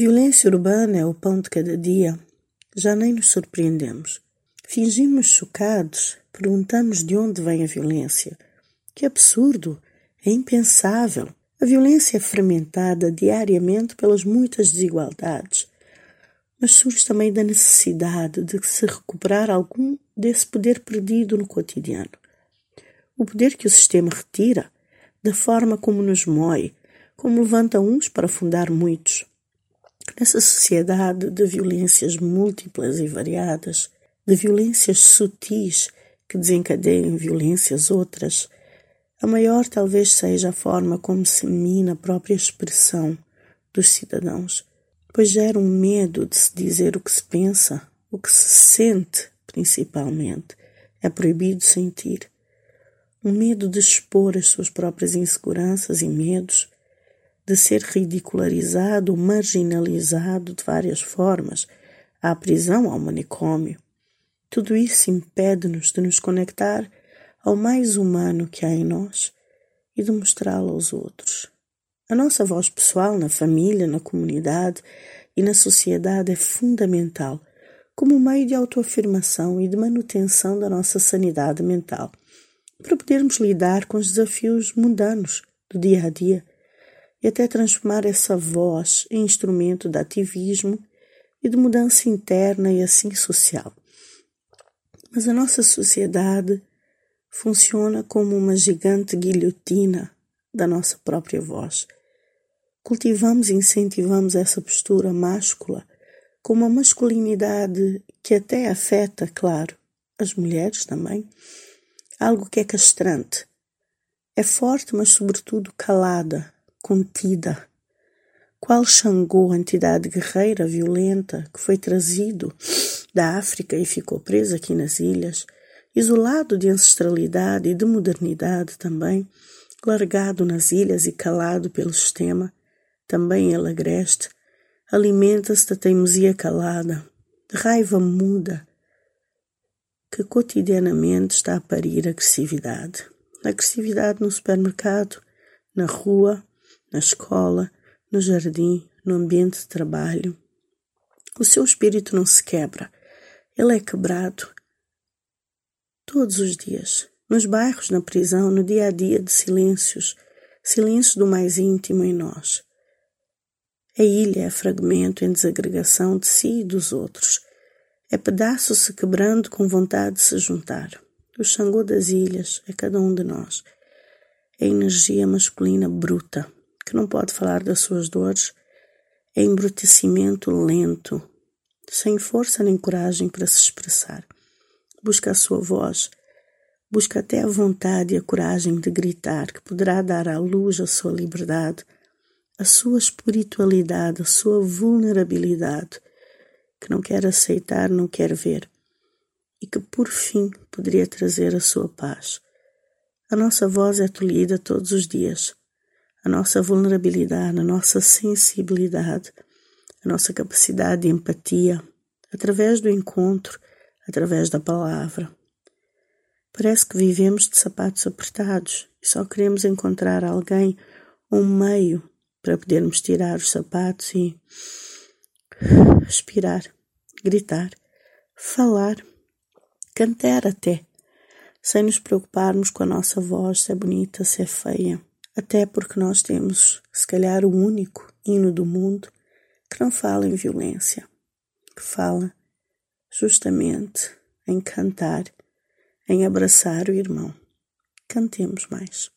Violência urbana é o pão de cada dia. Já nem nos surpreendemos. Fingimos chocados, perguntamos de onde vem a violência. Que absurdo! É impensável. A violência é fermentada diariamente pelas muitas desigualdades, mas surge também da necessidade de se recuperar algum desse poder perdido no cotidiano. O poder que o sistema retira, da forma como nos moe, como levanta uns para fundar muitos. Nessa sociedade de violências múltiplas e variadas, de violências sutis que desencadeiam violências outras, a maior talvez seja a forma como se mina a própria expressão dos cidadãos, pois gera um medo de se dizer o que se pensa, o que se sente, principalmente. É proibido sentir. Um medo de expor as suas próprias inseguranças e medos, de ser ridicularizado marginalizado de várias formas, à prisão, ao manicômio. Tudo isso impede-nos de nos conectar ao mais humano que há em nós e de mostrá-lo aos outros. A nossa voz pessoal na família, na comunidade e na sociedade é fundamental como meio de autoafirmação e de manutenção da nossa sanidade mental, para podermos lidar com os desafios mundanos do dia a dia e até transformar essa voz em instrumento de ativismo e de mudança interna e assim social. Mas a nossa sociedade funciona como uma gigante guilhotina da nossa própria voz. Cultivamos e incentivamos essa postura máscula com uma masculinidade que até afeta, claro, as mulheres também, algo que é castrante. É forte, mas sobretudo calada, contida. Qual Xangô, entidade guerreira, violenta, que foi trazido da África e ficou preso aqui nas ilhas, isolado de ancestralidade e de modernidade também, largado nas ilhas e calado pelo sistema, também ele agreste, alimenta-se da teimosia calada, de raiva muda, que cotidianamente está a parir agressividade. Agressividade no supermercado, na rua, na escola, no jardim, no ambiente de trabalho. O seu espírito não se quebra, ele é quebrado todos os dias, nos bairros, na prisão, no dia a dia de silêncios, silêncios do mais íntimo em nós. A ilha é fragmento em desagregação de si e dos outros. É pedaço se quebrando com vontade de se juntar. O xangô das ilhas é cada um de nós. É energia masculina bruta, que não pode falar das suas dores, é embrutecimento lento, sem força nem coragem para se expressar. Busca a sua voz, busca até a vontade e a coragem de gritar, que poderá dar à luz a sua liberdade, a sua espiritualidade, a sua vulnerabilidade, que não quer aceitar, não quer ver, e que por fim poderia trazer a sua paz. A nossa voz é tolhida todos os dias a nossa vulnerabilidade, a nossa sensibilidade, a nossa capacidade de empatia, através do encontro, através da palavra. Parece que vivemos de sapatos apertados e só queremos encontrar alguém, um meio para podermos tirar os sapatos e respirar, gritar, falar, cantar até, sem nos preocuparmos com a nossa voz, se é bonita, se é feia até porque nós temos, se calhar, o único hino do mundo que não fala em violência, que fala justamente em cantar, em abraçar o irmão. Cantemos mais.